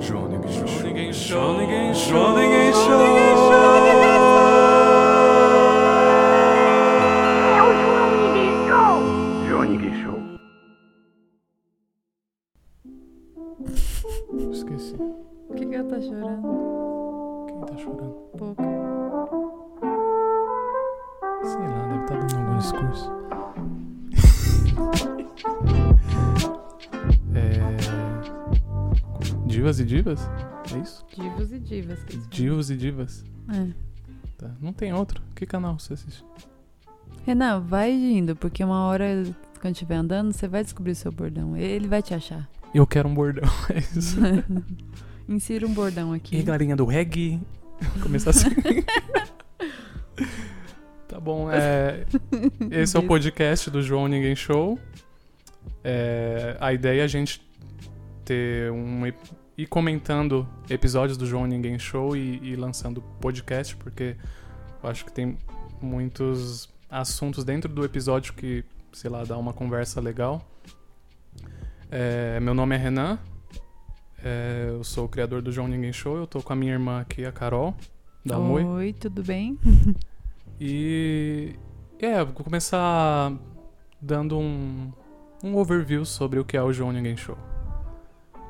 João Ninguém Show. Show, ninguém show. Show, ninguém show. Show, ninguém show. O João Ninguém Show! João Ninguém Show. Esqueci. Por que, que ela tá chorando? Quem tá chorando? Pouco. Sei lá, deve estar dando algum discurso. Divas e divas? É isso? Divos e divas. Que eles. Divos e divas. É. Tá. Não tem outro. Que canal você assiste? Renan, vai indo, porque uma hora, quando estiver andando, você vai descobrir o seu bordão. Ele vai te achar. Eu quero um bordão. É isso. Insira um bordão E aqui. aí, galerinha do reggae? Começar assim. tá bom, é... Esse é o podcast do João Ninguém Show. É, a ideia é a gente ter um. ep- ir comentando episódios do João Ninguém Show e, e lançando podcast, porque eu acho que tem muitos assuntos dentro do episódio que, sei lá, dá uma conversa legal. É, meu nome é Renan. É, eu sou o criador do João Ninguém Show. Eu tô com a minha irmã aqui, a Carol, da. Oi, tudo bem? E é, vou começar dando um, um overview sobre o que é o João Ninguém Show.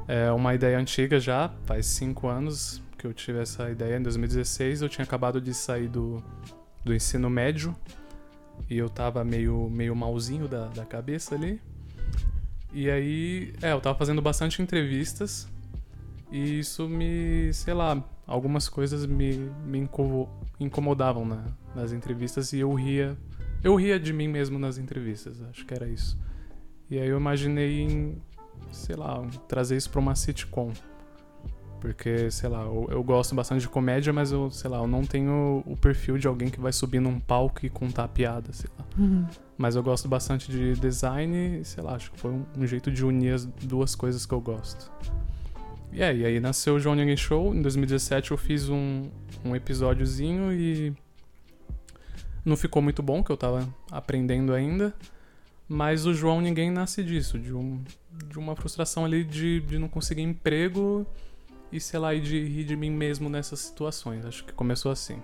É uma ideia antiga já, faz cinco anos que eu tive essa ideia. Em 2016 eu tinha acabado de sair do, do ensino médio e eu tava meio, meio malzinho da, da cabeça ali. E aí, é, eu tava fazendo bastante entrevistas e isso me, sei lá, algumas coisas me, me incomodavam na- nas entrevistas e eu ria. Eu ria de mim mesmo nas entrevistas, acho que era isso. E aí eu imaginei em, sei lá, trazer isso pra uma sitcom. Porque, sei lá, eu, eu gosto bastante de comédia, mas eu, sei lá, eu não tenho o perfil de alguém que vai subir num palco e contar piada, sei lá. Mas eu gosto bastante de design e, sei lá, acho que foi um, um jeito de unir as duas coisas que eu gosto. E é, e aí nasceu o João Ninguém Show. Em 2017 eu fiz um, um episódiozinho e não ficou muito bom, que eu tava aprendendo ainda. Mas o João Ninguém nasce disso, de, um, de uma frustração ali de, de não conseguir emprego e, sei lá, e de rir de mim mesmo nessas situações. Acho que começou assim.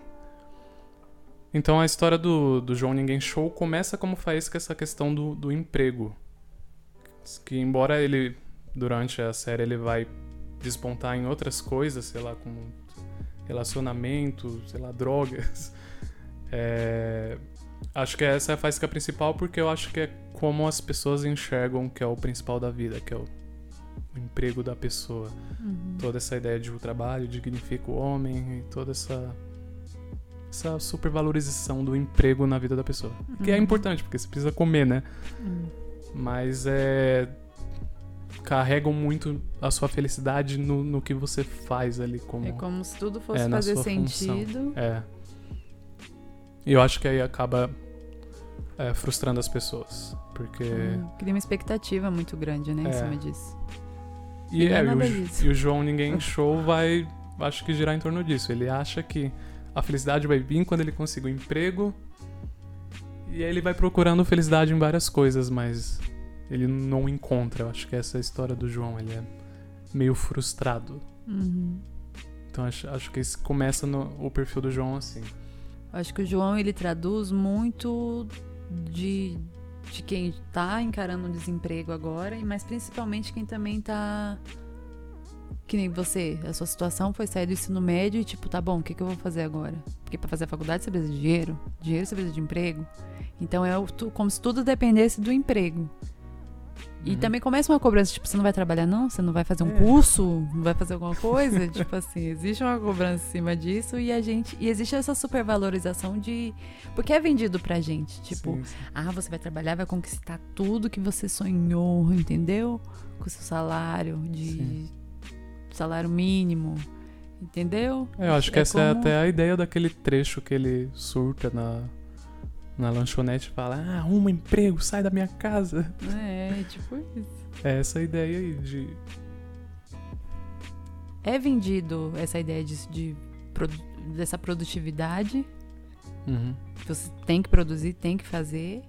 Então a história do, do João Ninguém Show começa como faísca essa questão do, do emprego. Que embora ele, durante a série, ele vai despontar em outras coisas, sei lá, como relacionamento, sei lá, drogas. É, Acho que essa é a faísca principal porque eu acho que é como as pessoas enxergam que é o principal da vida, que é o, emprego da pessoa. Uhum. Toda essa ideia de o trabalho dignifica o homem e toda essa essa supervalorização do emprego na vida da pessoa. Que é Uhum. importante, porque você precisa comer, né? Hum. Mas é. Carregam muito a sua felicidade no, no que você faz ali como. É como se tudo fosse É, fazer sua função. sentido. É. E eu acho que aí acaba é, frustrando as pessoas. Porque. Hum, Cria uma expectativa muito grande, né, em É. cima disso. E, E é é, e, o, disso. e o João Ninguém Show vai, acho que girar em torno disso. Ele acha que a felicidade vai vir quando ele conseguir um emprego. E aí ele vai procurando felicidade em várias coisas, mas ele não encontra. Eu acho que essa é a história do João. Ele é meio frustrado. Uhum. Então acho, acho que esse começa no o perfil do João assim. Acho que o João ele traduz muito de, de quem tá encarando um desemprego agora, mas principalmente quem também tá. Que nem você, a sua situação foi sair do ensino médio e tipo, tá bom, o que, que eu vou fazer agora? Porque pra fazer a faculdade você precisa de dinheiro, dinheiro você precisa de emprego. Então é o- como se tudo dependesse do emprego. E Uhum. também começa uma cobrança, tipo, você não vai trabalhar não? Você não vai fazer um É. curso? Não vai fazer alguma coisa? tipo assim, existe uma cobrança em cima disso e a gente... E existe essa supervalorização de... Porque é vendido pra gente, tipo... Sim, sim. Ah, você vai trabalhar, vai conquistar tudo que você sonhou, entendeu? Com seu salário de... Sim. Salário mínimo, entendeu? É, eu acho que essa é como- até a ideia daquele trecho que ele surta na, na lanchonete e fala: Ah, arruma emprego, sai da minha casa. É, tipo isso. É essa ideia aí de. É vendido essa ideia de, de produ- dessa produtividade Uhum. você tem que produzir, tem que fazer.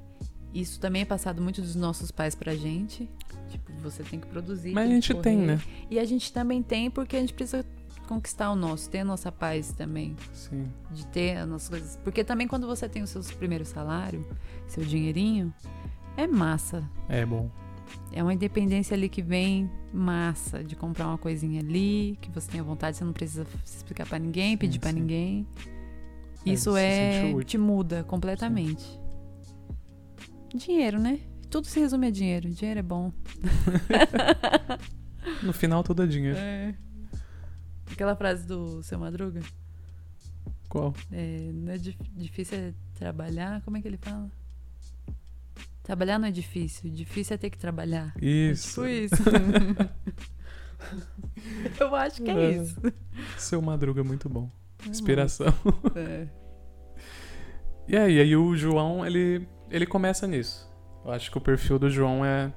Isso também é passado muito dos nossos pais pra gente. Tipo, você tem que produzir. Mas a tem gente tem, correr. né? E a gente também tem porque a gente precisa conquistar o nosso, ter a nossa paz também. Sim. De ter as nossas coisas. Porque também quando você tem o seu primeiro salário, seu dinheirinho, é massa. É bom. É uma independência ali que vem massa de comprar uma coisinha ali, que você tenha vontade, você não precisa se explicar pra ninguém, pedir pra sim. ninguém. É, Isso é útil. te muda completamente. Dinheiro, né? Tudo se resume a dinheiro. Dinheiro é bom. No final tudo é dinheiro. Aquela frase do seu Madruga, Qual? é, não é dif- difícil é trabalhar, como é que ele fala? Trabalhar não é difícil, difícil é ter que trabalhar. Isso. Tipo isso. Eu acho que é É. isso. Seu Madruga é muito bom. Inspiração. É. E aí, aí o João, ele, ele começa nisso. Eu acho que o perfil do João é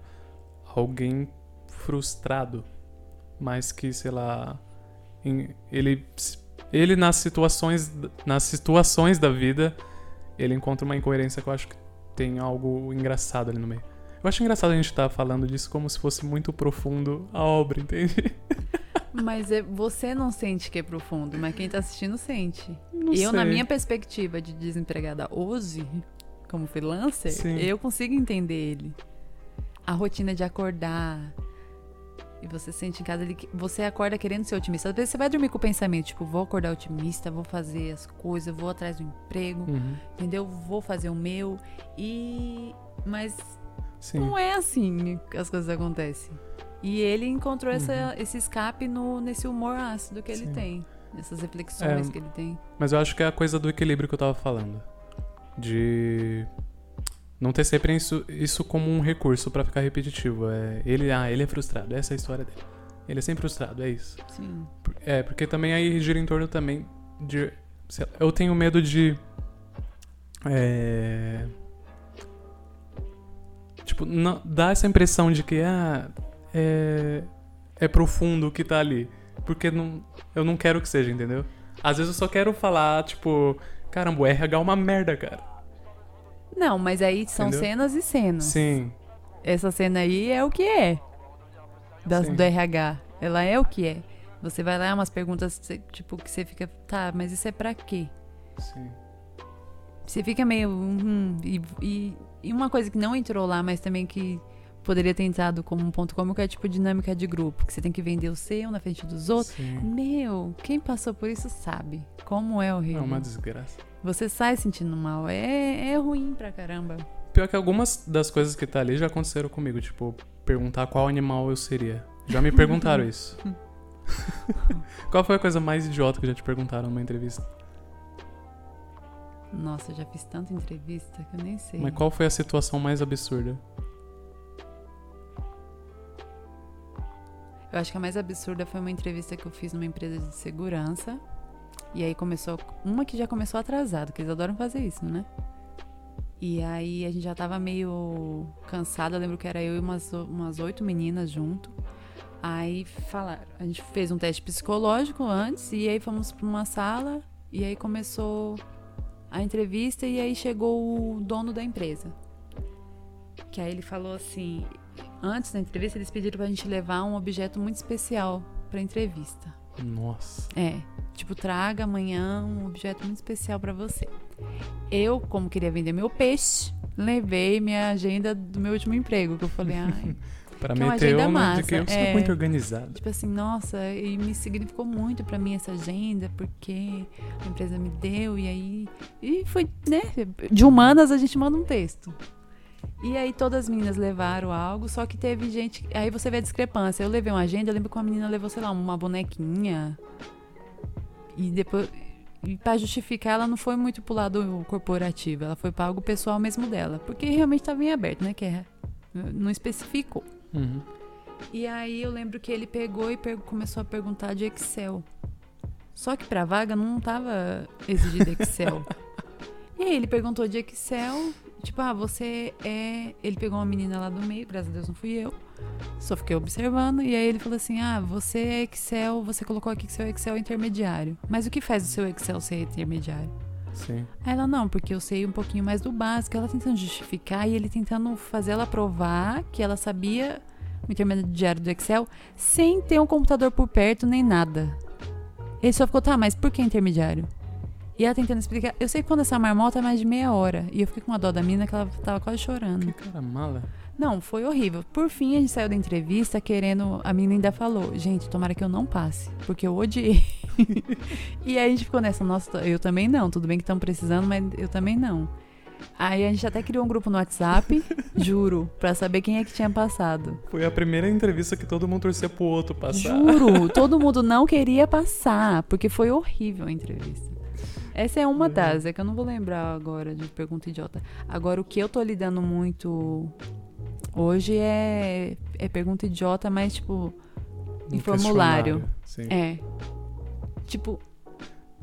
alguém frustrado, mas que, sei lá, ele, ele nas situações nas situações da vida, ele encontra uma incoerência que eu acho que tem algo engraçado ali no meio. Eu acho engraçado a gente estar falando disso como se fosse muito profundo a obra, entende? Mas é- você não sente que é profundo, mas quem tá assistindo sente. Não eu, na sei. minha perspectiva de desempregada hoje, como freelancer, Sim. eu consigo entender ele. A rotina de acordar. E você sente em casa ali que você acorda querendo ser otimista. Às vezes você vai dormir com o pensamento, tipo, vou acordar otimista, vou fazer as coisas, vou atrás do emprego, Uhum. entendeu? Vou fazer o meu. E. Mas Sim. não é assim que as coisas acontecem. E ele encontrou essa, Uhum. esse escape no, nesse humor ácido que ele Sim. tem. Nessas reflexões É. que ele tem. Mas eu acho que é a coisa do equilíbrio que eu tava falando. De não ter sempre isso, isso como um recurso pra ficar repetitivo. É, ele, ah, ele é frustrado, essa é a história dele. Ele é sempre frustrado, é isso. Sim. É, porque também aí gira em torno também de. lá, eu tenho medo de. É. Tipo, não, dá essa impressão de que ah, é, é profundo o que tá ali. Porque não, eu não quero que seja, entendeu? Às vezes eu só quero falar, tipo, caramba, o RH é uma merda, cara. Não, mas aí são Entendeu? cenas e cenas. Sim, Essa cena aí é o que é. Da, do RH. Ela é o que é. Você vai lá, é umas perguntas, tipo, que você fica, tá, mas isso é pra quê? sim. Você fica meio. hum, e, e, e uma coisa que não entrou lá, mas também que poderia ter entrado como um ponto cômico é tipo dinâmica de grupo, que você tem que vender o seu na frente dos outros. sim. Meu, quem passou por isso sabe como é É horrível. uma desgraça. Você sai sentindo mal. É, é ruim pra caramba. Pior que algumas das coisas que tá ali já aconteceram comigo, tipo, perguntar qual animal eu seria. Já me perguntaram isso. qual foi a coisa mais idiota que já te perguntaram numa entrevista? Nossa, eu já fiz tanta entrevista que eu nem sei. Mas qual foi a situação mais absurda? Eu acho que a mais absurda foi uma entrevista que eu fiz numa empresa de segurança. E aí começou. Uma que já começou atrasado, que eles adoram fazer isso, né? E aí a gente já tava meio cansada. Eu lembro que era eu e umas, umas oito meninas junto. Aí falaram. A gente fez um teste psicológico antes. E aí fomos pra uma sala. E aí começou a entrevista. E aí chegou o dono da empresa. Que aí ele falou assim: antes da entrevista, eles pediram pra gente levar um objeto muito especial pra entrevista. Nossa. É, tipo, traga amanhã um objeto muito especial pra você. Eu, como queria vender meu peixe, levei minha agenda do meu último emprego, que eu falei, ai, Pra Que é uma agenda de massa, que eu sou é. muito organizado. tipo assim, nossa, e me significou muito pra mim essa agenda, porque a empresa me deu, e aí. E foi, né? De humanas a gente manda um texto. E aí todas as meninas levaram algo, só que teve gente. Aí você vê a discrepância. Eu levei uma agenda, eu lembro que uma menina levou, sei lá, uma bonequinha. E depois. E pra justificar, ela não foi muito pro lado corporativo, ela foi pra algo pessoal mesmo dela. Porque realmente tava em aberto, né? Que é, não especificou. Uhum. E aí eu lembro que ele pegou e começou a perguntar de Excel. Só que pra vaga não tava exigido Excel. e aí ele perguntou de Excel, tipo, ah, você é. Ele pegou uma menina lá do meio, graças a Deus não fui eu. Só fiquei observando. E aí ele falou assim: ah, você é Excel, você colocou aqui que seu Excel é intermediário. Mas o que faz o seu Excel ser intermediário? Sim. Aí ela, não, porque eu sei um pouquinho mais do básico. Ela tentando justificar e ele tentando fazer ela provar que ela sabia o intermediário do Excel, sem ter um computador por perto nem nada. Ele só ficou, tá, mas por que intermediário? E ela tentando explicar. Eu sei que quando essa marmota é mais de meia hora. E eu fiquei com uma dó da mina que ela tava quase chorando. Que cara mala. Não, foi horrível. Por fim, a gente saiu da entrevista querendo. A menina ainda falou: gente, tomara que eu não passe, porque eu odiei. e aí a gente ficou nessa, nossa, eu também não. Tudo bem que estão precisando, mas eu também não. Aí a gente até criou um grupo no WhatsApp, juro, pra saber quem é que tinha passado. Foi a primeira entrevista que todo mundo torcia pro outro passar. Juro, todo mundo não queria passar, porque foi horrível a entrevista. Essa é uma Uhum. das, é que eu não vou lembrar agora de pergunta idiota. Agora, o que eu tô lidando muito hoje é, é pergunta idiota, mas tipo, em Um formulário. questionário, Sim. É. Tipo,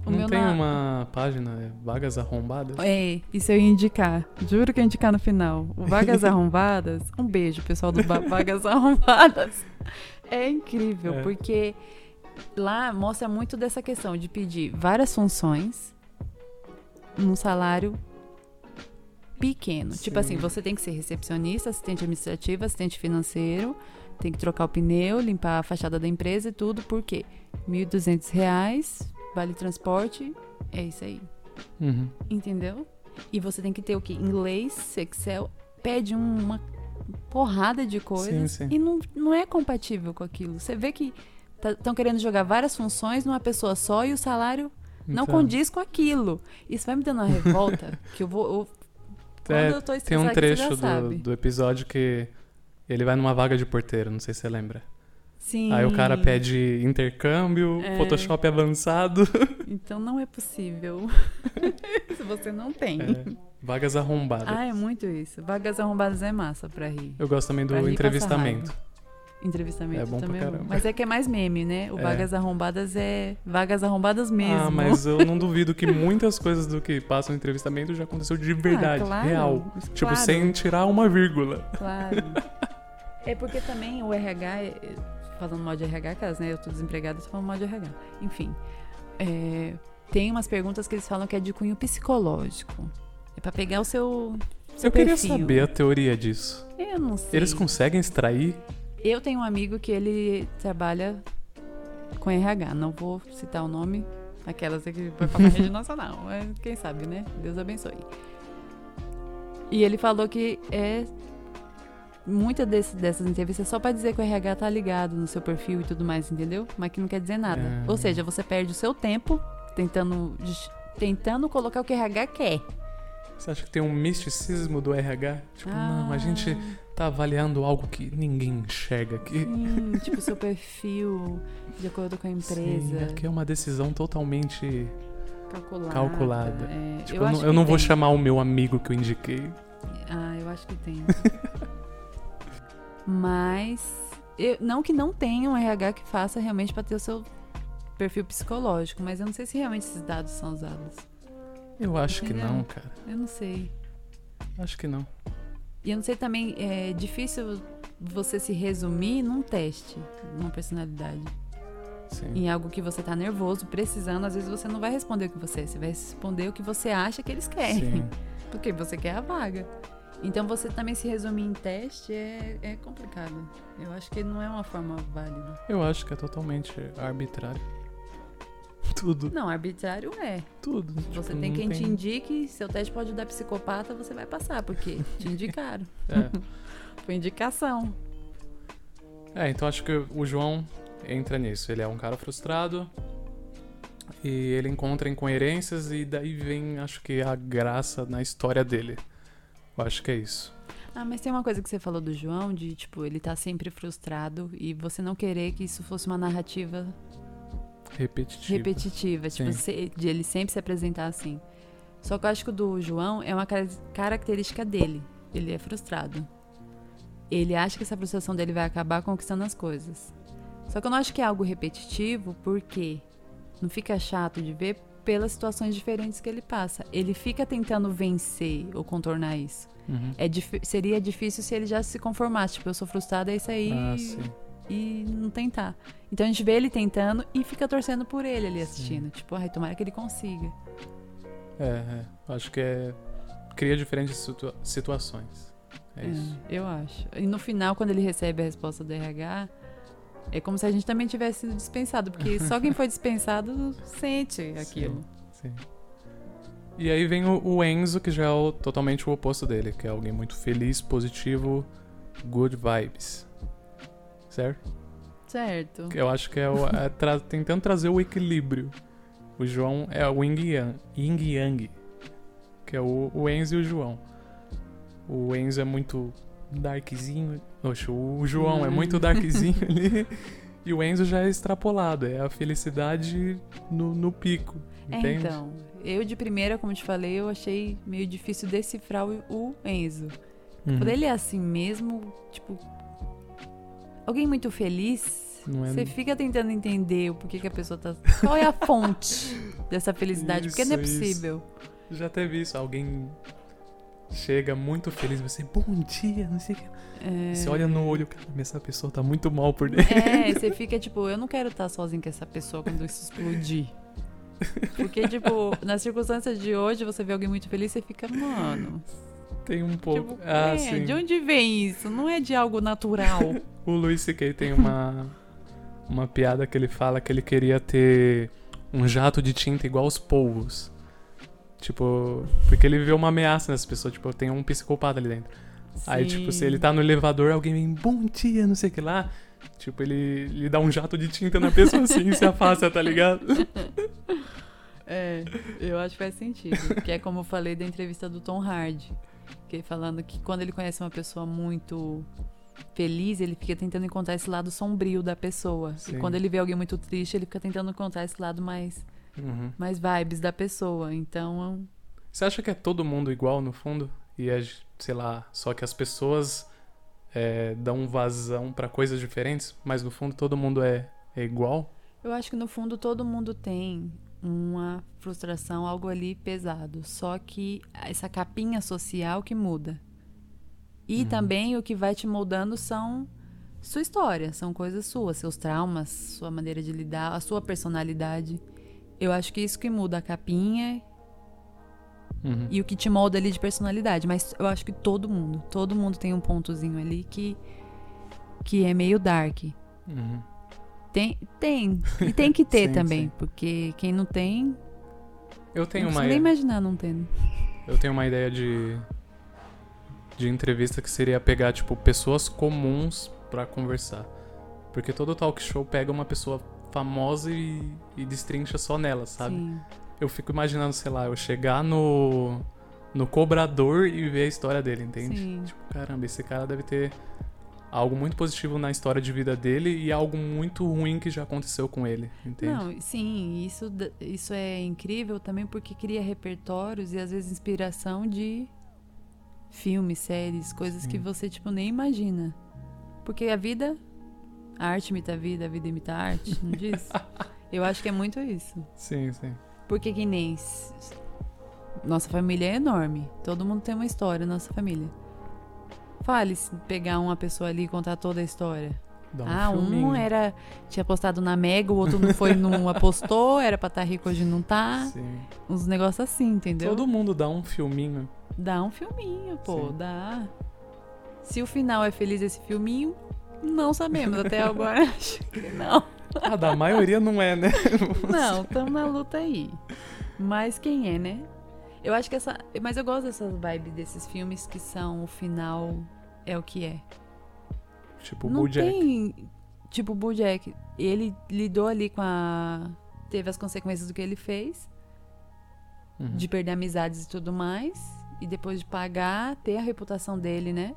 o Não meu tem na- uma página, é Vagas Arrombadas? É, isso eu ia indicar. Juro que eu ia indicar no final. O Vagas Arrombadas. Um beijo, pessoal do Ba- Vagas Arrombadas. É incrível, É. porque lá mostra muito dessa questão de pedir várias funções num salário pequeno. Tipo Sim. assim, você tem que ser recepcionista, assistente administrativo, assistente financeiro, tem que trocar o pneu, limpar a fachada da empresa e tudo, por quê? 1.200 reais, vale transporte, é isso aí. Uhum. Entendeu? E você tem que ter o quê? Inglês, Excel, pede um- uma porrada de coisas Sim, sim. e não, não é compatível com aquilo. Você vê que estão querendo jogar várias funções numa pessoa só e o salário não Então, condiz com aquilo. Isso vai me dando uma revolta que eu vou. eu- quando É, eu tô Tem um trecho do, do episódio que ele vai numa vaga de porteiro, não sei se você lembra. Sim. Aí o cara pede intercâmbio, É. Photoshop avançado. Então não é possível. Se você não tem. É, vagas arrombadas. Ah, é muito isso. Vagas arrombadas é massa pra rir. Eu gosto também do entrevistamento. Entrevistamento É bom pra também caramba. Mas é que é mais meme, né? O É. Vagas Arrombadas é vagas arrombadas mesmo. Ah, mas eu não duvido que muitas coisas do que passam no entrevistamento já aconteceu de verdade, Ah, claro, real. Tipo, claro. sem tirar uma vírgula. Claro. é porque também o RH, é- é- falando mal de RH, caso, né? Eu tô desempregada, tô falando mal de RH. Enfim. é, tem umas perguntas que eles falam que é de cunho psicológico. É pra pegar o seu. seu eu queria perfil. saber a teoria disso. Eu não sei. Eles conseguem extrair? Eu tenho um amigo que ele trabalha com RH. Não vou citar o nome. Aquelas que foi pra rede nacional. Mas quem sabe, né? Deus abençoe. E ele falou que é muita desse- dessas entrevistas é só pra dizer que o RH tá ligado no seu perfil e tudo mais, entendeu? Mas que não quer dizer nada. É. Ou seja, você perde o seu tempo tentando tentando colocar o que o RH quer. Você acha que tem um misticismo do RH? Tipo, não, a Ah. gente tá avaliando algo que ninguém enxerga aqui. Sim, tipo, seu perfil de acordo com a empresa. Sim, aqui é uma decisão totalmente Calculada. calculada. é. Tipo, eu eu, não, que eu não vou chamar o meu amigo que eu indiquei. Ah, eu acho que tem. Mas. eu- não que não tenha um RH que faça realmente pra ter o seu perfil psicológico, mas eu não sei se realmente esses dados são usados. Eu acho que Entendeu? não, cara. Eu não sei. Acho que não. E eu não sei também, é difícil você se resumir num teste, numa personalidade. Sim. Em algo que você tá nervoso, precisando, às vezes você não vai responder o que você é, você vai responder o que você acha que eles querem. Sim. Porque você quer a vaga. Então você também se resumir em teste é, é complicado. Eu acho que não é uma forma válida. Eu acho que é totalmente arbitrário. Tudo, Não, arbitrário é. tudo. Você Tipo, tem quem te indique, seu teste pode dar psicopata, você vai passar, porque te indicaram. É. Foi indicação. É, então acho que o João entra nisso. Ele é um cara frustrado e ele encontra incoerências e daí vem, acho que, a graça na história dele. Eu acho que é isso. Ah, mas tem uma coisa que você falou do João, de tipo, ele tá sempre frustrado e você não querer que isso fosse uma narrativa Repetitivo. repetitiva, tipo, se- de ele sempre se apresentar assim. Só que eu acho que o do João é uma cara- característica dele. Ele é frustrado. Ele acha que essa frustração dele vai acabar conquistando as coisas. Só que eu não acho que é algo repetitivo, porque não fica chato de ver pelas situações diferentes que ele passa. Ele fica tentando vencer ou contornar isso. Uhum. É dif- seria difícil se ele já se conformasse. Tipo, eu sou frustrada, é isso aí. Ah, sim. E não tentar. Então a gente vê ele tentando e fica torcendo por ele ali assistindo. Tipo, ai, tomara que ele consiga. É, é. Acho que é. Cria diferentes situa- situações. É isso. É, eu acho. E no final, quando ele recebe a resposta do RH, é como se a gente também tivesse sido dispensado, porque só quem foi dispensado sente aquilo. Sim. E aí vem o, o Enzo, que já é o- totalmente o oposto dele, que é alguém muito feliz, positivo, good vibes. Certo? Certo. Eu acho que é, o, é tra- tentando trazer o equilíbrio. O João é o Yin Yang, Yin Yang que é o, o Enzo e o João. O Enzo é muito darkzinho. Oxe, o João é muito Hum. darkzinho ali. E o Enzo já é extrapolado, é a felicidade no, no pico. É, Entende? então, eu de primeira, como te falei, eu achei meio difícil decifrar o, o Enzo. Uhum. Ele é assim mesmo, tipo. Alguém muito feliz, é- você fica tentando entender o porquê que a pessoa tá. Qual é a fonte dessa felicidade? Porque não é Isso, isso. possível. Já teve isso, alguém chega muito feliz, você, bom dia, não sei o que. É... Você olha no olho, cara, essa pessoa tá muito mal por dentro. É, você fica tipo, eu não quero estar sozinho com essa pessoa quando isso explodir. Porque, tipo, nas circunstâncias de hoje, você vê alguém muito feliz, você fica, mano. Tem um pouco. Tipo, ah, é, sim. de onde vem isso? Não é de algo natural. O Luis C.K. tem uma, uma piada que ele fala que ele queria ter um jato de tinta igual os polvos. Tipo, porque ele vê uma ameaça nessa pessoa, tipo, tem um psicopata ali dentro. Aí, tipo, se Sim. ele tá no elevador, alguém vem, bom dia, não sei o que lá. Tipo, ele, ele dá um jato de tinta na pessoa assim e se afasta, tá ligado? É, eu acho que faz sentido. Que é como eu falei da entrevista do Tom Hardy. Que ele falando que quando ele conhece uma pessoa muito feliz, ele fica tentando encontrar esse lado sombrio da pessoa. Sim. E quando ele vê alguém muito triste, ele fica tentando encontrar esse lado mais, Uhum. mais vibes da pessoa. Então, Você acha que é todo mundo igual no fundo? E é, sei lá, só que as pessoas é, dão vazão pra coisas diferentes, mas no fundo todo mundo é, é igual? eu acho que no fundo todo mundo tem uma frustração, algo ali pesado. Só que essa capinha social que muda. E Uhum. também o que vai te moldando são sua história, são coisas suas, seus traumas, sua maneira de lidar, a sua personalidade. Eu acho que isso que muda a capinha Uhum. e o que te molda ali de personalidade. Mas eu acho que todo mundo, todo mundo tem um pontozinho ali que, que é meio dark. Uhum. Tem, tem. E tem que ter Sim, também, sim. porque quem não tem, Eu tenho não uma nem imaginar não tendo. eu tenho uma ideia de de entrevista que seria pegar tipo pessoas comuns pra conversar. Porque todo talk show pega uma pessoa famosa e, e destrincha só nela, sabe? Sim. Eu fico imaginando, sei lá, eu chegar no no cobrador e ver a história dele, entende? Sim. Tipo, caramba, esse cara deve ter algo muito positivo na história de vida dele e algo muito ruim que já aconteceu com ele, entende? Não, sim, isso, isso é incrível também porque cria repertórios e às vezes inspiração de filmes, séries, coisas que Sim. você tipo nem imagina. Porque a vida, a arte imita a vida, a vida imita a arte, não diz? Eu acho que é muito isso. Sim, sim. Porque que nem nossa família é enorme, todo mundo tem uma história, nossa família. Fale se pegar uma pessoa ali e contar toda a história. Um Ah, filminho. um era. Tinha apostado na Mega, o outro não foi, não apostou, era pra estar rico hoje não tá. Sim. Uns negócios assim, entendeu? Todo mundo dá um filminho. Dá um filminho, pô, Sim. dá. Se o final é feliz esse filminho, não sabemos. Até agora acho que não. Ah, da maioria não é, né? Não, estamos na luta aí. Mas quem é, né? Eu acho que essa. Mas eu gosto dessas vibes desses filmes que são o final é o que é. tipo o não Bojack. tem. Tipo, o Bojack. Ele lidou ali com a. Teve as consequências do que ele fez, Uhum. de perder amizades e tudo mais. E depois de pagar, ter a reputação dele, né?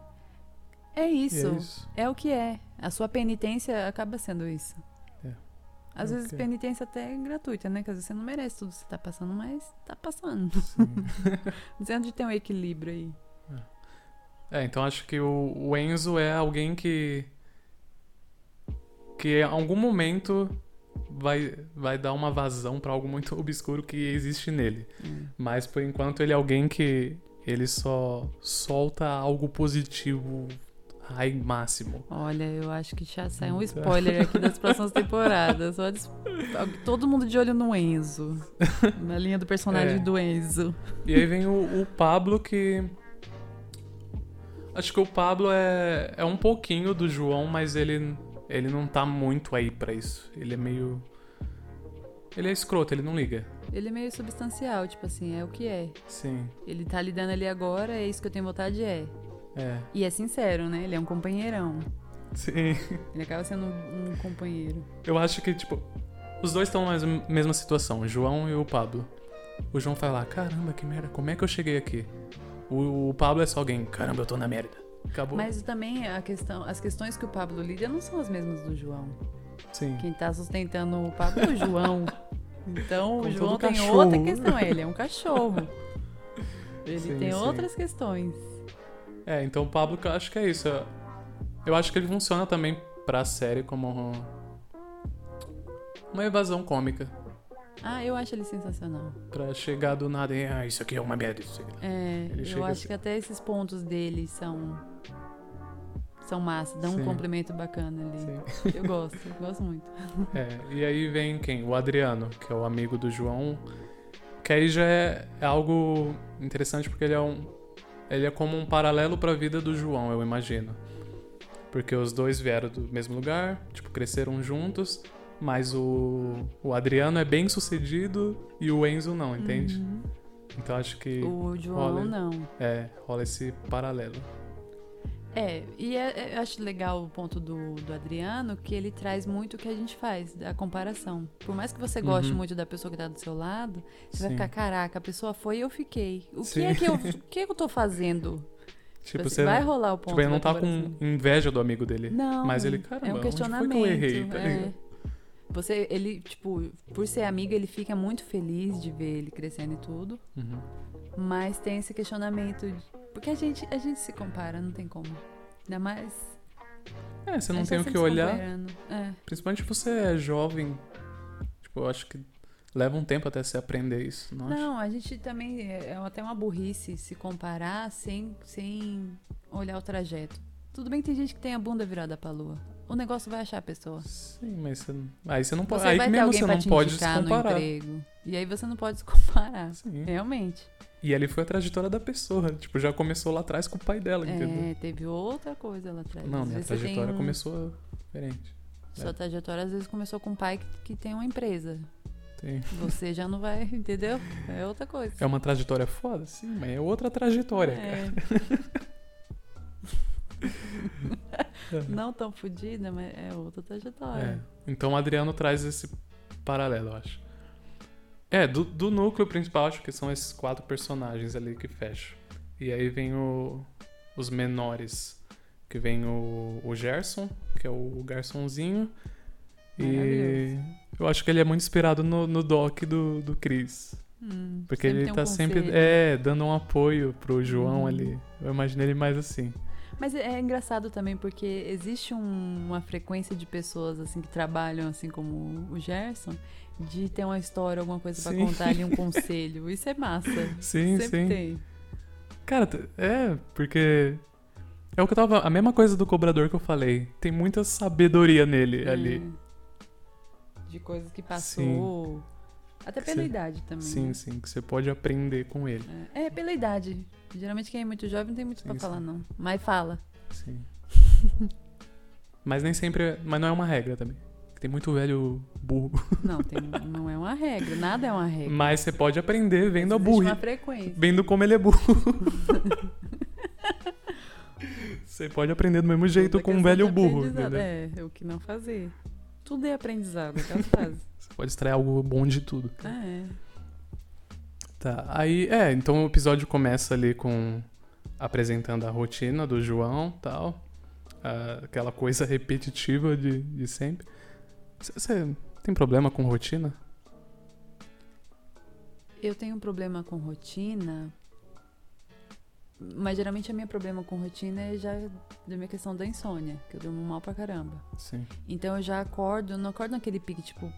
É E isso. é isso. É o que é. A sua penitência acaba sendo isso. É. Às É vezes é. penitência até é gratuita, né? Que às vezes você não merece tudo que você tá passando, mas tá passando. Dizendo de ter um equilíbrio aí. É, então acho que o, o Enzo é alguém que. que em algum momento vai, vai dar uma vazão pra algo muito obscuro que existe nele. Mas por enquanto ele é alguém que ele só solta algo positivo ai máximo. Olha, eu acho que já sai um Então. spoiler aqui das próximas temporadas. Todo mundo de olho no Enzo. Na linha do personagem É. do Enzo. E aí vem o, o Pablo que. Acho que o Pablo é, é um pouquinho do João, mas ele, ele não tá muito aí pra isso. Ele é meio. Ele é escroto, ele não liga. Ele é meio substancial, tipo assim, é o que é. Sim. Ele tá lidando ali agora, é isso que eu tenho vontade, é. É. E é sincero, né? Ele é um companheirão. Sim. Ele acaba sendo um, um companheiro. Eu acho que, tipo, os dois estão na mes- mesma situação, o João e o Pablo. O João fala, caramba, que merda, como é que eu cheguei aqui? O, o Pablo é só alguém, caramba, eu tô na merda. Acabou. Mas também a questão, as questões que o Pablo lida não são as mesmas do João. Sim. Quem tá sustentando o Pablo é o João. Então Como o João tem cachorro. outra questão. Ele é um cachorro. Ele Sim, tem sim. outras questões. É, então o Pablo, eu acho que é isso. Eu- acho que ele funciona também pra série como um- uma evasão cômica. Ah, eu acho ele sensacional. Pra chegar do nada e, ah, isso aqui é uma merda. É, Ele eu acho assim. que até esses pontos dele são. São massa, dão Sim. um complemento bacana ali. Sim. Eu gosto, eu gosto muito. É, e aí vem quem? O Adriano, que é o amigo do João. Que aí já é, é algo interessante porque ele é um. Ele é como um paralelo pra vida do João, eu imagino. Porque os dois vieram do mesmo lugar, tipo, cresceram juntos, mas o, o Adriano é bem sucedido e o Enzo não, entende? Uhum. Então acho que O João rola- não. é, rola esse paralelo. É, e é- é- eu acho legal o ponto do, do Adriano, que ele traz muito o que a gente faz, a comparação. Por mais que você goste Uhum. muito da pessoa que tá do seu lado, você vai Sim. ficar, caraca, a pessoa foi e eu fiquei. O que Sim. é que eu, o que é que eu tô fazendo? Tipo, assim, você. vai rolar o ponto Tipo, ele não tá comparação. com inveja do amigo dele. Não. Mas ele, caramba, é um onde foi que eu questionamento. errei, tá é. Você, ele, tipo, por ser amigo, ele fica muito feliz de ver ele crescendo e tudo. Uhum. Mas tem esse questionamento. de- Porque a gente, a gente se compara, não tem como. Ainda mais. É, você não tem tá o que olhar. É. Principalmente se você é jovem. Tipo, eu acho que leva um tempo até você aprender isso, não? Não, a gente também. É é até uma burrice se comparar sem, sem olhar o trajeto. Tudo bem que tem gente que tem a bunda virada pra lua. O negócio vai achar a pessoa. Sim, mas você, aí você não pode. Você Aí mesmo você não pode se comparar. E aí você não pode se comparar. Sim. Realmente. E ali foi a trajetória da pessoa. Tipo, já começou lá atrás com o pai dela, entendeu? É, teve outra coisa lá atrás. Não, Às minha tem trajetória um- começou diferente. Sua trajetória às vezes começou com um pai que, que tem uma empresa. Tem- Você já não vai, entendeu? É outra coisa. É uma trajetória foda, sim, mas é outra trajetória, cara. É. não tão fodida, mas é outra É. trajetória. Então o Adriano traz esse paralelo, eu acho. É, do, do núcleo principal, acho que são esses quatro personagens ali que fecham. E aí vem o- os menores, que vem o, o Gerson, que é o garçonzinho. E eu acho que ele é muito inspirado no, no doc do, do Chris. Hum, Porque ele um tá sempre conselho. é, dando um apoio pro João Uhum. ali. Eu imagino ele mais assim. Mas é é engraçado também porque existe um- uma frequência de pessoas assim que trabalham assim como o Gerson de ter uma história, alguma coisa pra Sim. contar ali, um conselho. Isso é massa. Sim, Sempre sim. tem. Cara, é, porque. É o que eu tava. A mesma coisa do cobrador que eu falei. Tem muita sabedoria nele ali. É. De coisas que passou. Até pela cê- idade também. Sim, né? sim, que você pode aprender com ele. É, é, pela idade. Geralmente quem é muito jovem não tem muito Sim, pra sim. falar, não. Mas fala. Sim. mas nem sempre. é- Mas não é uma regra também. Tem muito velho burro. Não, tem, não é uma regra. Nada é uma regra. Mas você pode aprender vendo a burri. uma frequência. Vendo como ele é burro. você pode aprender do mesmo jeito é com um questão velho burro. É, o que não fazer. Tudo é aprendizado, aquela frase. Você pode extrair algo bom de tudo. Ah, é. Tá, aí, é, então o episódio começa ali com apresentando a rotina do João tal. aquela coisa repetitiva de, de sempre. Você tem problema com rotina? Eu tenho um problema com rotina, mas geralmente a minha problema com rotina é já da minha questão da insônia, que eu durmo mal pra caramba. Sim. Então eu já acordo, não acordo naquele pique, tipo.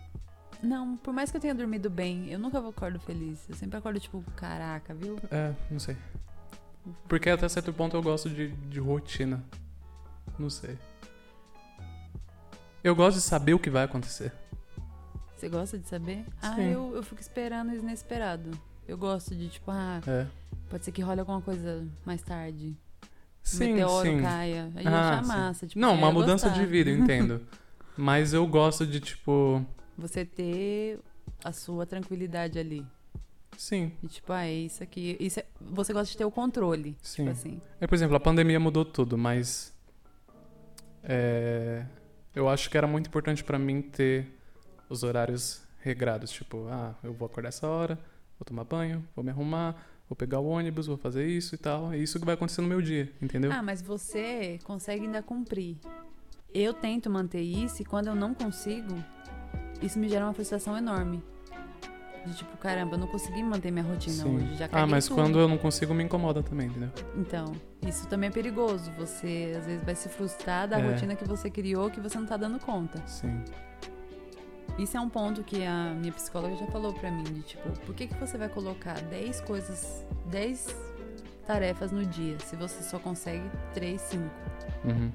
Não, por mais que eu tenha dormido bem, eu nunca acordo feliz. Eu sempre acordo, tipo, caraca, viu? É, não sei. Porque até certo ponto eu gosto de, de rotina. Não sei. Eu gosto de saber o que vai acontecer. Você gosta de saber? Ah, Sim. eu, eu fico esperando o inesperado. Eu gosto de, tipo, ah, É. pode ser que role alguma coisa mais tarde. Sim, meteoro sim. caia. Aí Ah, eu achar sim. massa. Tipo, Não, uma mudança gostar. de vida, eu entendo. Mas eu gosto de, tipo. Você ter a sua tranquilidade ali. Sim, E tipo, ah, é isso aqui. Isso é- Você gosta de ter o controle. sim. Tipo assim. É, por exemplo, a pandemia mudou tudo, mas. é, eu acho que era muito importante pra mim ter os horários regrados. Tipo, ah, eu vou acordar essa hora, vou tomar banho, vou me arrumar, vou pegar o ônibus, vou fazer isso e tal. É isso que vai acontecer no meu dia, entendeu? Ah, mas você consegue ainda cumprir. Eu tento manter isso e quando eu não consigo, isso me gera uma frustração enorme. De tipo, caramba, eu não consegui manter minha rotina Sim. hoje. Já ah, mas tudo. quando eu não consigo, me incomoda também, entendeu? Então, isso também é perigoso. Você às vezes vai se frustrar da É. rotina que você criou que você não tá dando conta. Sim. Isso é um ponto que a minha psicóloga já falou pra mim, de tipo, por que, que você vai colocar 10 coisas, 10 tarefas no dia, se você só consegue 3, 5? Uhum.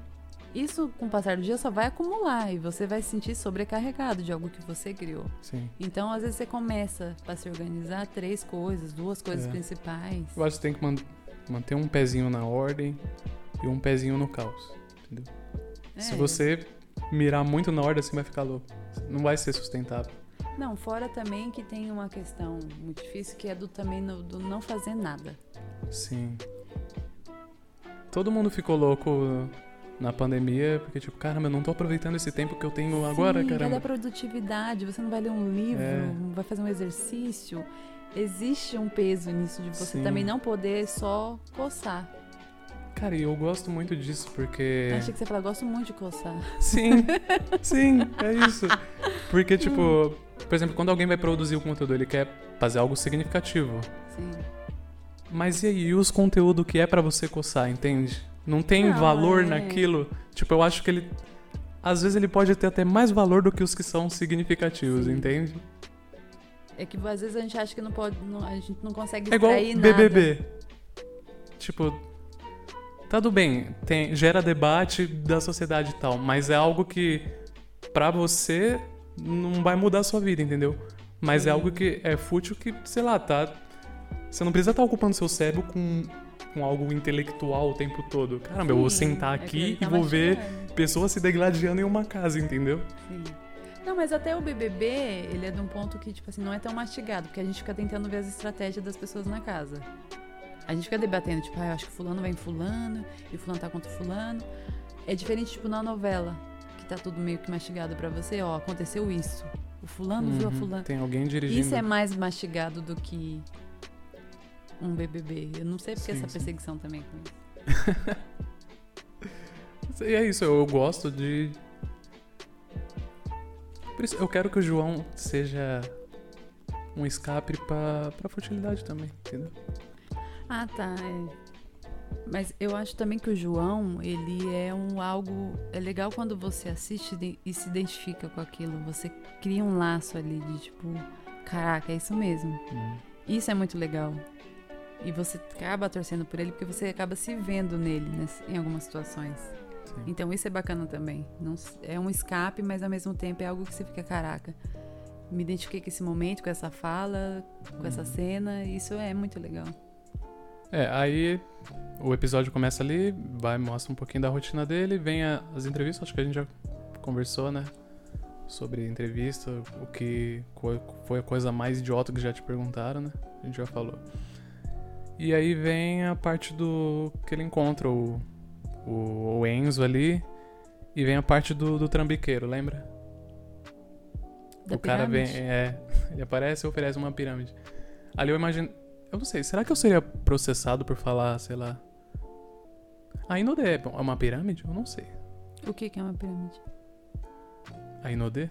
Isso, com o passar do dia, só vai acumular e você vai se sentir sobrecarregado de algo que você criou. Sim. Então, às vezes, você começa a se organizar três coisas, duas coisas É. principais. Eu acho que tem que man- manter um pezinho na ordem e um pezinho no caos, entendeu? Se É. você mirar muito na ordem, assim vai ficar louco. Não vai ser sustentável. Não, fora também que tem uma questão muito difícil que é do também no- do não fazer nada. Sim. Todo mundo ficou louco na pandemia, porque tipo, caramba, eu não tô aproveitando esse tempo que eu tenho agora, Sim, caramba. Cadê a produtividade? Você não vai ler um livro, É. vai fazer um exercício. Existe um peso nisso de você Sim. também não poder só coçar. Cara, e eu gosto muito disso, porque. Achei que você falou, gosto muito de coçar. Sim, sim, é isso. Porque, tipo, por exemplo, quando alguém vai produzir o conteúdo, ele quer fazer algo significativo. Sim. Mas e aí, e os conteúdos que é pra você coçar, entende? Não tem Não, valor é. naquilo. Tipo, eu acho que ele. Às vezes ele pode ter até mais valor do que os que são significativos, Sim. entende? É que às vezes a gente acha que não pode, não- a gente não consegue É igual nada. BBB. Tipo, tá tudo bem, tem, gera debate da sociedade e tal, mas é algo que pra você não vai mudar a sua vida, entendeu? Mas Sim. é algo que é fútil que, sei lá, tá. Você não precisa estar ocupando seu cérebro com, com algo intelectual o tempo todo. Caramba, eu vou Sim, sentar é aqui ele e tá vou ver pessoas se degladiando em uma casa, entendeu? Sim. Não, mas até o BBB, ele é de um ponto que, tipo assim, não é tão mastigado, porque a gente fica tentando ver as estratégias das pessoas na casa. A gente fica debatendo, tipo, ah, eu acho que fulano vai em fulano, e fulano tá contra fulano. É diferente, tipo, na novela, que tá tudo meio que mastigado pra você, ó, aconteceu isso. O fulano viu a Uhum, fulano. Tem alguém dirigindo. Isso é mais mastigado do que um BBB. Eu não sei porque Sim, essa sim. perseguição também com isso. E é isso, eu gosto de. Por isso, eu quero que o João seja um escape pra, pra futilidade também, entendeu? Ah, tá. é. Mas eu acho também que o João, ele é um algo. É legal quando você assiste e se identifica com aquilo. Você cria um laço ali de tipo, caraca, é isso mesmo. Hum, Isso é muito legal. E você acaba torcendo por ele porque você acaba se vendo nele ness- em algumas situações. sim. Então isso é bacana também. Não é um escape, mas ao mesmo tempo é algo que você fica, caraca. Me identifiquei com esse momento, com essa fala, com essa Uhum. cena. Isso é muito legal. É, aí o episódio começa ali, vai, mostra um pouquinho da rotina dele, vem a- as entrevistas, acho que a gente já conversou, né? Sobre entrevista, o que foi a coisa mais idiota que já te perguntaram, né? A gente já falou. E aí vem a parte do que ele encontra o, o, o Enzo ali, e vem a parte do, do trambiqueiro, lembra? Da o cara vem, pirâmide? é, ele aparece e oferece uma pirâmide. Ali eu imagino, eu não sei, será que eu seria processado por falar, sei lá, a Inodê é uma pirâmide? Eu não sei. O que, que é uma pirâmide? A Inodê?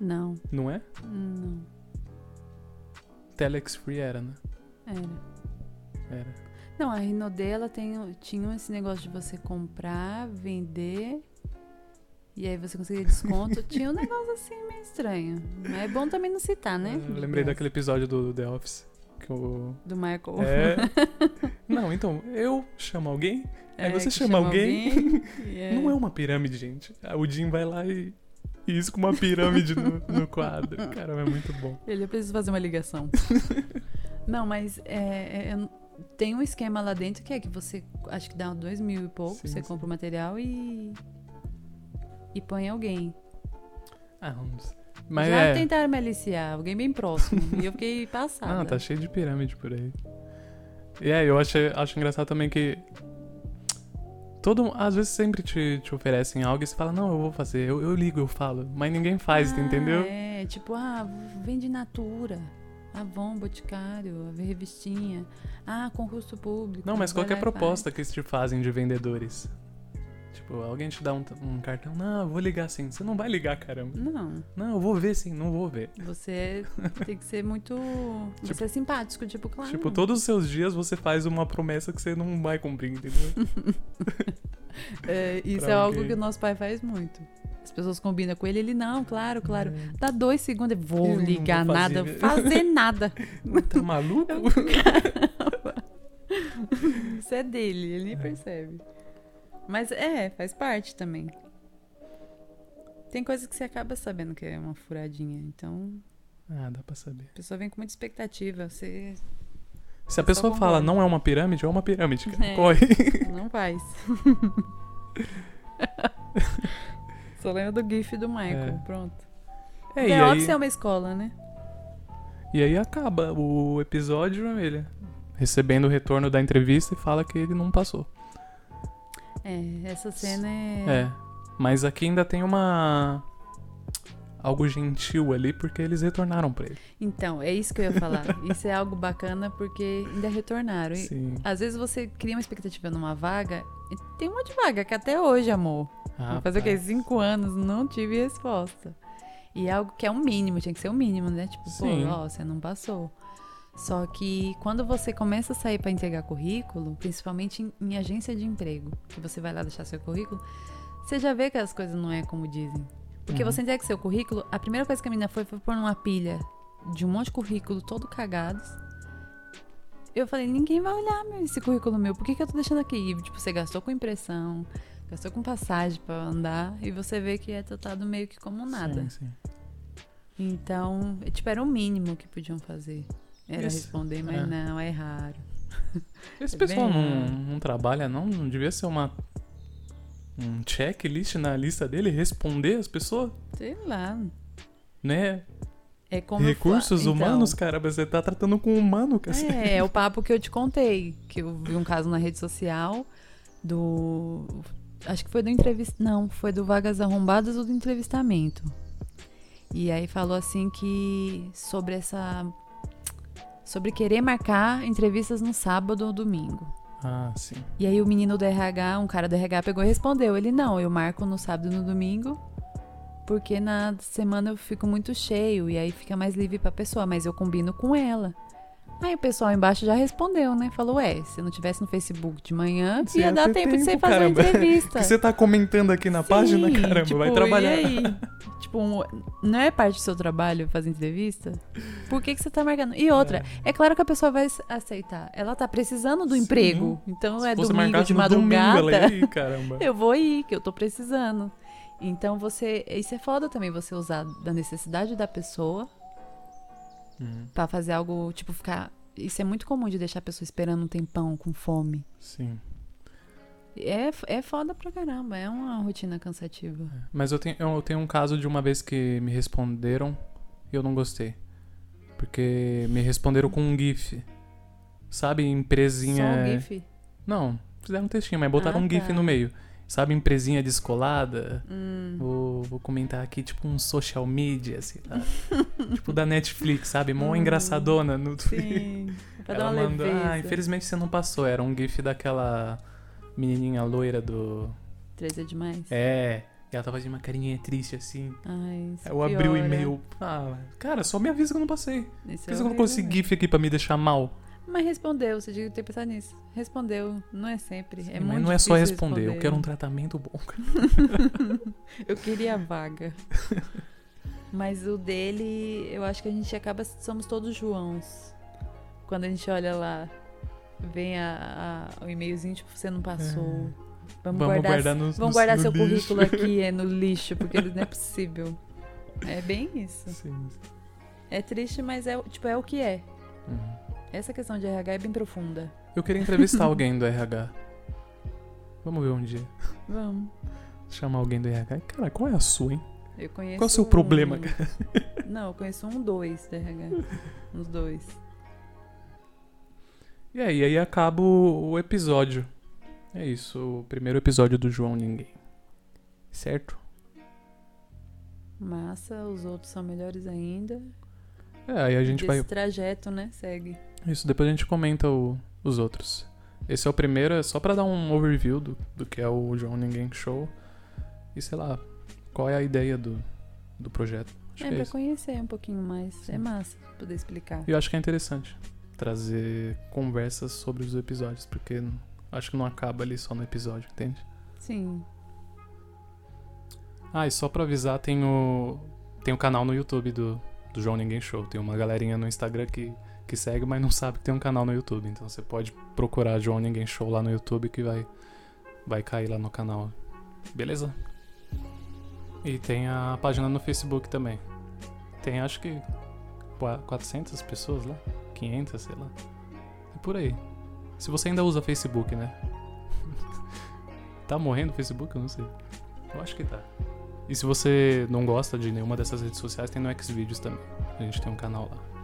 Não, Não é? não. Telex Free era, né? Era. Era. Não, a Rinodê, ela tem, tinha esse negócio de você comprar, vender, e aí você conseguia desconto. tinha um negócio assim meio estranho. Mas é bom também não citar, né? Eu lembrei daquele episódio do, do The Office. Que o. Do Michael. É. Não, então, eu chamo alguém, aí É, você que chama alguém. e Não é uma pirâmide, gente. Ah, O Jim vai lá e. Isso com uma pirâmide no, no quadro. Caramba, é muito bom. Ele, eu preciso fazer uma ligação. não, mas é, é, eu- tem um esquema lá dentro que é que você, acho que dá dois mil e pouco, Sim, você sim. compra o material e. e põe alguém. Ah, vamos. Mas Já é. tentaram me aliciar, alguém bem próximo. e eu fiquei passada. Não, tá cheio de pirâmide por aí. E aí, eu acho, acho engraçado também que. Todo, às vezes sempre te, te oferecem algo e você fala, não, eu vou fazer, eu, eu ligo, eu falo. Mas ninguém faz, Ah, entendeu? É, tipo, ah, vende Natura. Avon, Boticário, a revistinha. Ah, concurso público. Não, mas qualquer proposta que eles te fazem de vendedores. Tipo, alguém te dá um, um cartão, não, eu vou ligar sim. Você não vai ligar, caramba. Não, Não, eu vou ver sim, não vou ver. você tem que ser muito. você é simpático, tipo, claro. Tipo, todos os seus dias você faz uma promessa que você não vai cumprir, entendeu? É, isso pra é algo alguém. que o nosso pai faz muito. As pessoas combinam com ele, ele, não, claro, claro. Dá dois segundos, vou Eu ligar vou nada, fazer. fazer nada. tá maluco? Isso é dele, ele nem percebe. Mas é, faz parte também. Tem coisas que você acaba sabendo que é uma furadinha. Então, ah, dá pra saber. a pessoa vem com muita expectativa. Você Se a pessoa fala não é uma pirâmide, é uma pirâmide. É. Corre. não faz. Só lembra do GIF do Michael. É. Pronto. É, É, e, The aí, Office é uma escola, né? e aí acaba o episódio, ele recebendo o retorno da entrevista e fala que ele não passou. É, essa cena é. É. Mas aqui ainda tem uma. Algo gentil ali, porque eles retornaram pra ele. Então, é isso que eu ia falar. Isso é algo bacana porque ainda retornaram. E, Sim. às vezes você cria uma expectativa numa vaga. e Tem um monte de vaga que até hoje, amor. Vou fazer o quê? Cinco anos, não tive resposta. E é algo que é um mínimo, tinha que ser o mínimo, né? Tipo, Sim. pô, ó, você não passou. Só que quando você começa a sair pra entregar currículo, principalmente em, em agência de emprego, que você vai lá deixar seu currículo, você já vê que as coisas não é como dizem. Porque Uhum. você entrega seu currículo, a primeira coisa que a menina foi foi pôr numa pilha de um monte de currículo todo cagados. Eu falei, ninguém vai olhar meu, esse currículo meu, por que, que eu tô deixando aqui? E, tipo, você gastou com impressão, gastou com passagem pra andar, e você vê que é tratado meio que como nada. Sim, sim. Então, tipo, era o mínimo que podiam fazer. Era Isso, responder, mas é. não, é raro. Esse É pessoal não, não trabalha, não? Não devia ser uma. Um checklist na lista dele? Responder as pessoas? Sei lá. Né? É fa- Recursos então, humanos, cara. Você tá tratando com humano, cara. É, é o papo que eu te contei. Que eu vi um caso na rede social do. Acho que foi do entrevista. Não, foi do Vagas Arrombadas ou do entrevistamento. E aí falou assim que sobre essa. Sobre querer marcar entrevistas no sábado ou domingo. Ah, sim. E aí o menino do RH, um cara do RH, pegou e respondeu. Ele, não, eu marco no sábado e no domingo, porque na semana eu fico muito cheio, e aí fica mais livre pra pessoa, mas eu combino com ela. Aí o pessoal embaixo já respondeu, né? Falou, ué, se eu não tivesse no Facebook de manhã, ia dar ter tempo, de você tempo, fazer uma entrevista. que você tá comentando aqui na Sim, página, caramba, tipo, vai trabalhar. E aí? tipo, não é parte do seu trabalho fazer entrevista? Por que, que você tá marcando? E outra, é. claro que a pessoa vai aceitar. Ela tá precisando do Sim. emprego. Então Se é domingo de no domingo, madrugada. ela ir, caramba. Eu vou ir, que eu tô precisando. Então você. Isso é foda também, você usar da necessidade da pessoa Uhum, pra fazer algo, tipo, ficar. Isso é muito comum de deixar a pessoa esperando um tempão com fome. Sim. É, é foda pra caramba, é uma rotina cansativa. Mas eu tenho, eu tenho um caso de uma vez que me responderam e eu não gostei. Porque me responderam com um GIF. Sabe, empresinha. Só um GIF? Não, fizeram um textinho, mas botaram Ah, um GIF tá. no meio. Sabe, empresinha descolada? Hum. Vou, vou comentar aqui, tipo, um social media, sei lá. tipo da Netflix, sabe? Mó Hum, mandou Twitter. Sim. Pra Ela mandou, leveza. ah, infelizmente você não passou. Era um GIF daquela menininha loira do. Três é demais. É. E ela tava de uma carinha triste assim. Ai, isso Eu abri o piora. e-mail. Ah, cara, só me avisa que eu não passei. Por que é você colocou esse. GIF aqui pra me deixar mal? Mas respondeu, você devia ter pensado nisso. Respondeu, não é sempre. é Mas muito não é só difícil responder, eu quero um tratamento bom. Eu queria a vaga. Mas o dele, eu acho que a gente acaba. Somos todos Joãos. Quando a gente olha lá, vem a, a- o e-mailzinho, tipo, você não passou. Vamos, Vamos guardar, guardar no vamos guardar no seu lixo. currículo aqui, é no lixo, porque não é possível. É bem isso. Sim. É triste, mas é, o- tipo, é o que é. Uhum. Essa questão de RH é bem profunda. Eu queria entrevistar alguém do RH. Vamos ver um dia. Vamos. Chamar alguém do RH. Cara, qual é a sua, hein? Eu conheço. Qual é o seu problema, um- cara? Não, eu conheço um dois da RH. Uns dois. E aí, aí acaba o, episódio. É isso, o primeiro episódio do João Ninguém. Certo? Massa, os outros são melhores ainda. É, aí a gente Desse vai. trajeto, né? Segue. Isso, depois a gente comenta o- os outros. Esse é o primeiro, é só pra dar um overview do, do que é o João Ninguém Show. E sei lá, qual é a ideia do, do projeto. Acho é é pra isso. conhecer um pouquinho mais. É massa poder explicar. E eu acho que é interessante trazer conversas sobre os episódios, porque acho que não acaba ali só no episódio, entende? Sim. Ah, e só pra avisar, tem o, tem o canal no YouTube do, do João Ninguém Show. Tem uma galerinha no Instagram que, que segue, mas não sabe que tem um canal no YouTube. Então você pode procurar João Ninguém Show lá no YouTube que vai, vai cair lá no canal. Beleza? E tem a página no Facebook também. Tem acho que qua- 400 pessoas lá. 500, sei lá. É por aí. Se você ainda usa Facebook, né? tá morrendo o Facebook? Eu não sei. Eu acho que tá. E se você não gosta de nenhuma dessas redes sociais, tem no Xvideos também. A gente tem um canal lá.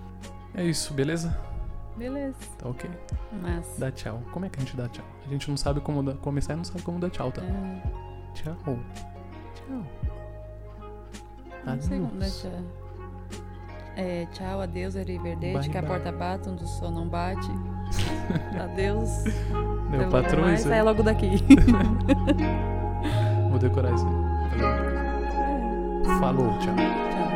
É isso, beleza? Beleza. Tá ok. Massa. Dá tchau. Como é que a gente dá tchau? A gente não sabe como dar- começar e não sabe como dar tchau, tá? Ah, Tchau. Tchau. não sei como dar Adeus. tchau. É, tchau, adeus, Ariverdete, Bye, que a porta bate, onde o sol não bate. adeus. Logo patrão mais, Sai logo daqui. Vou decorar isso aí. Coisa. Falou, tchau. tchau.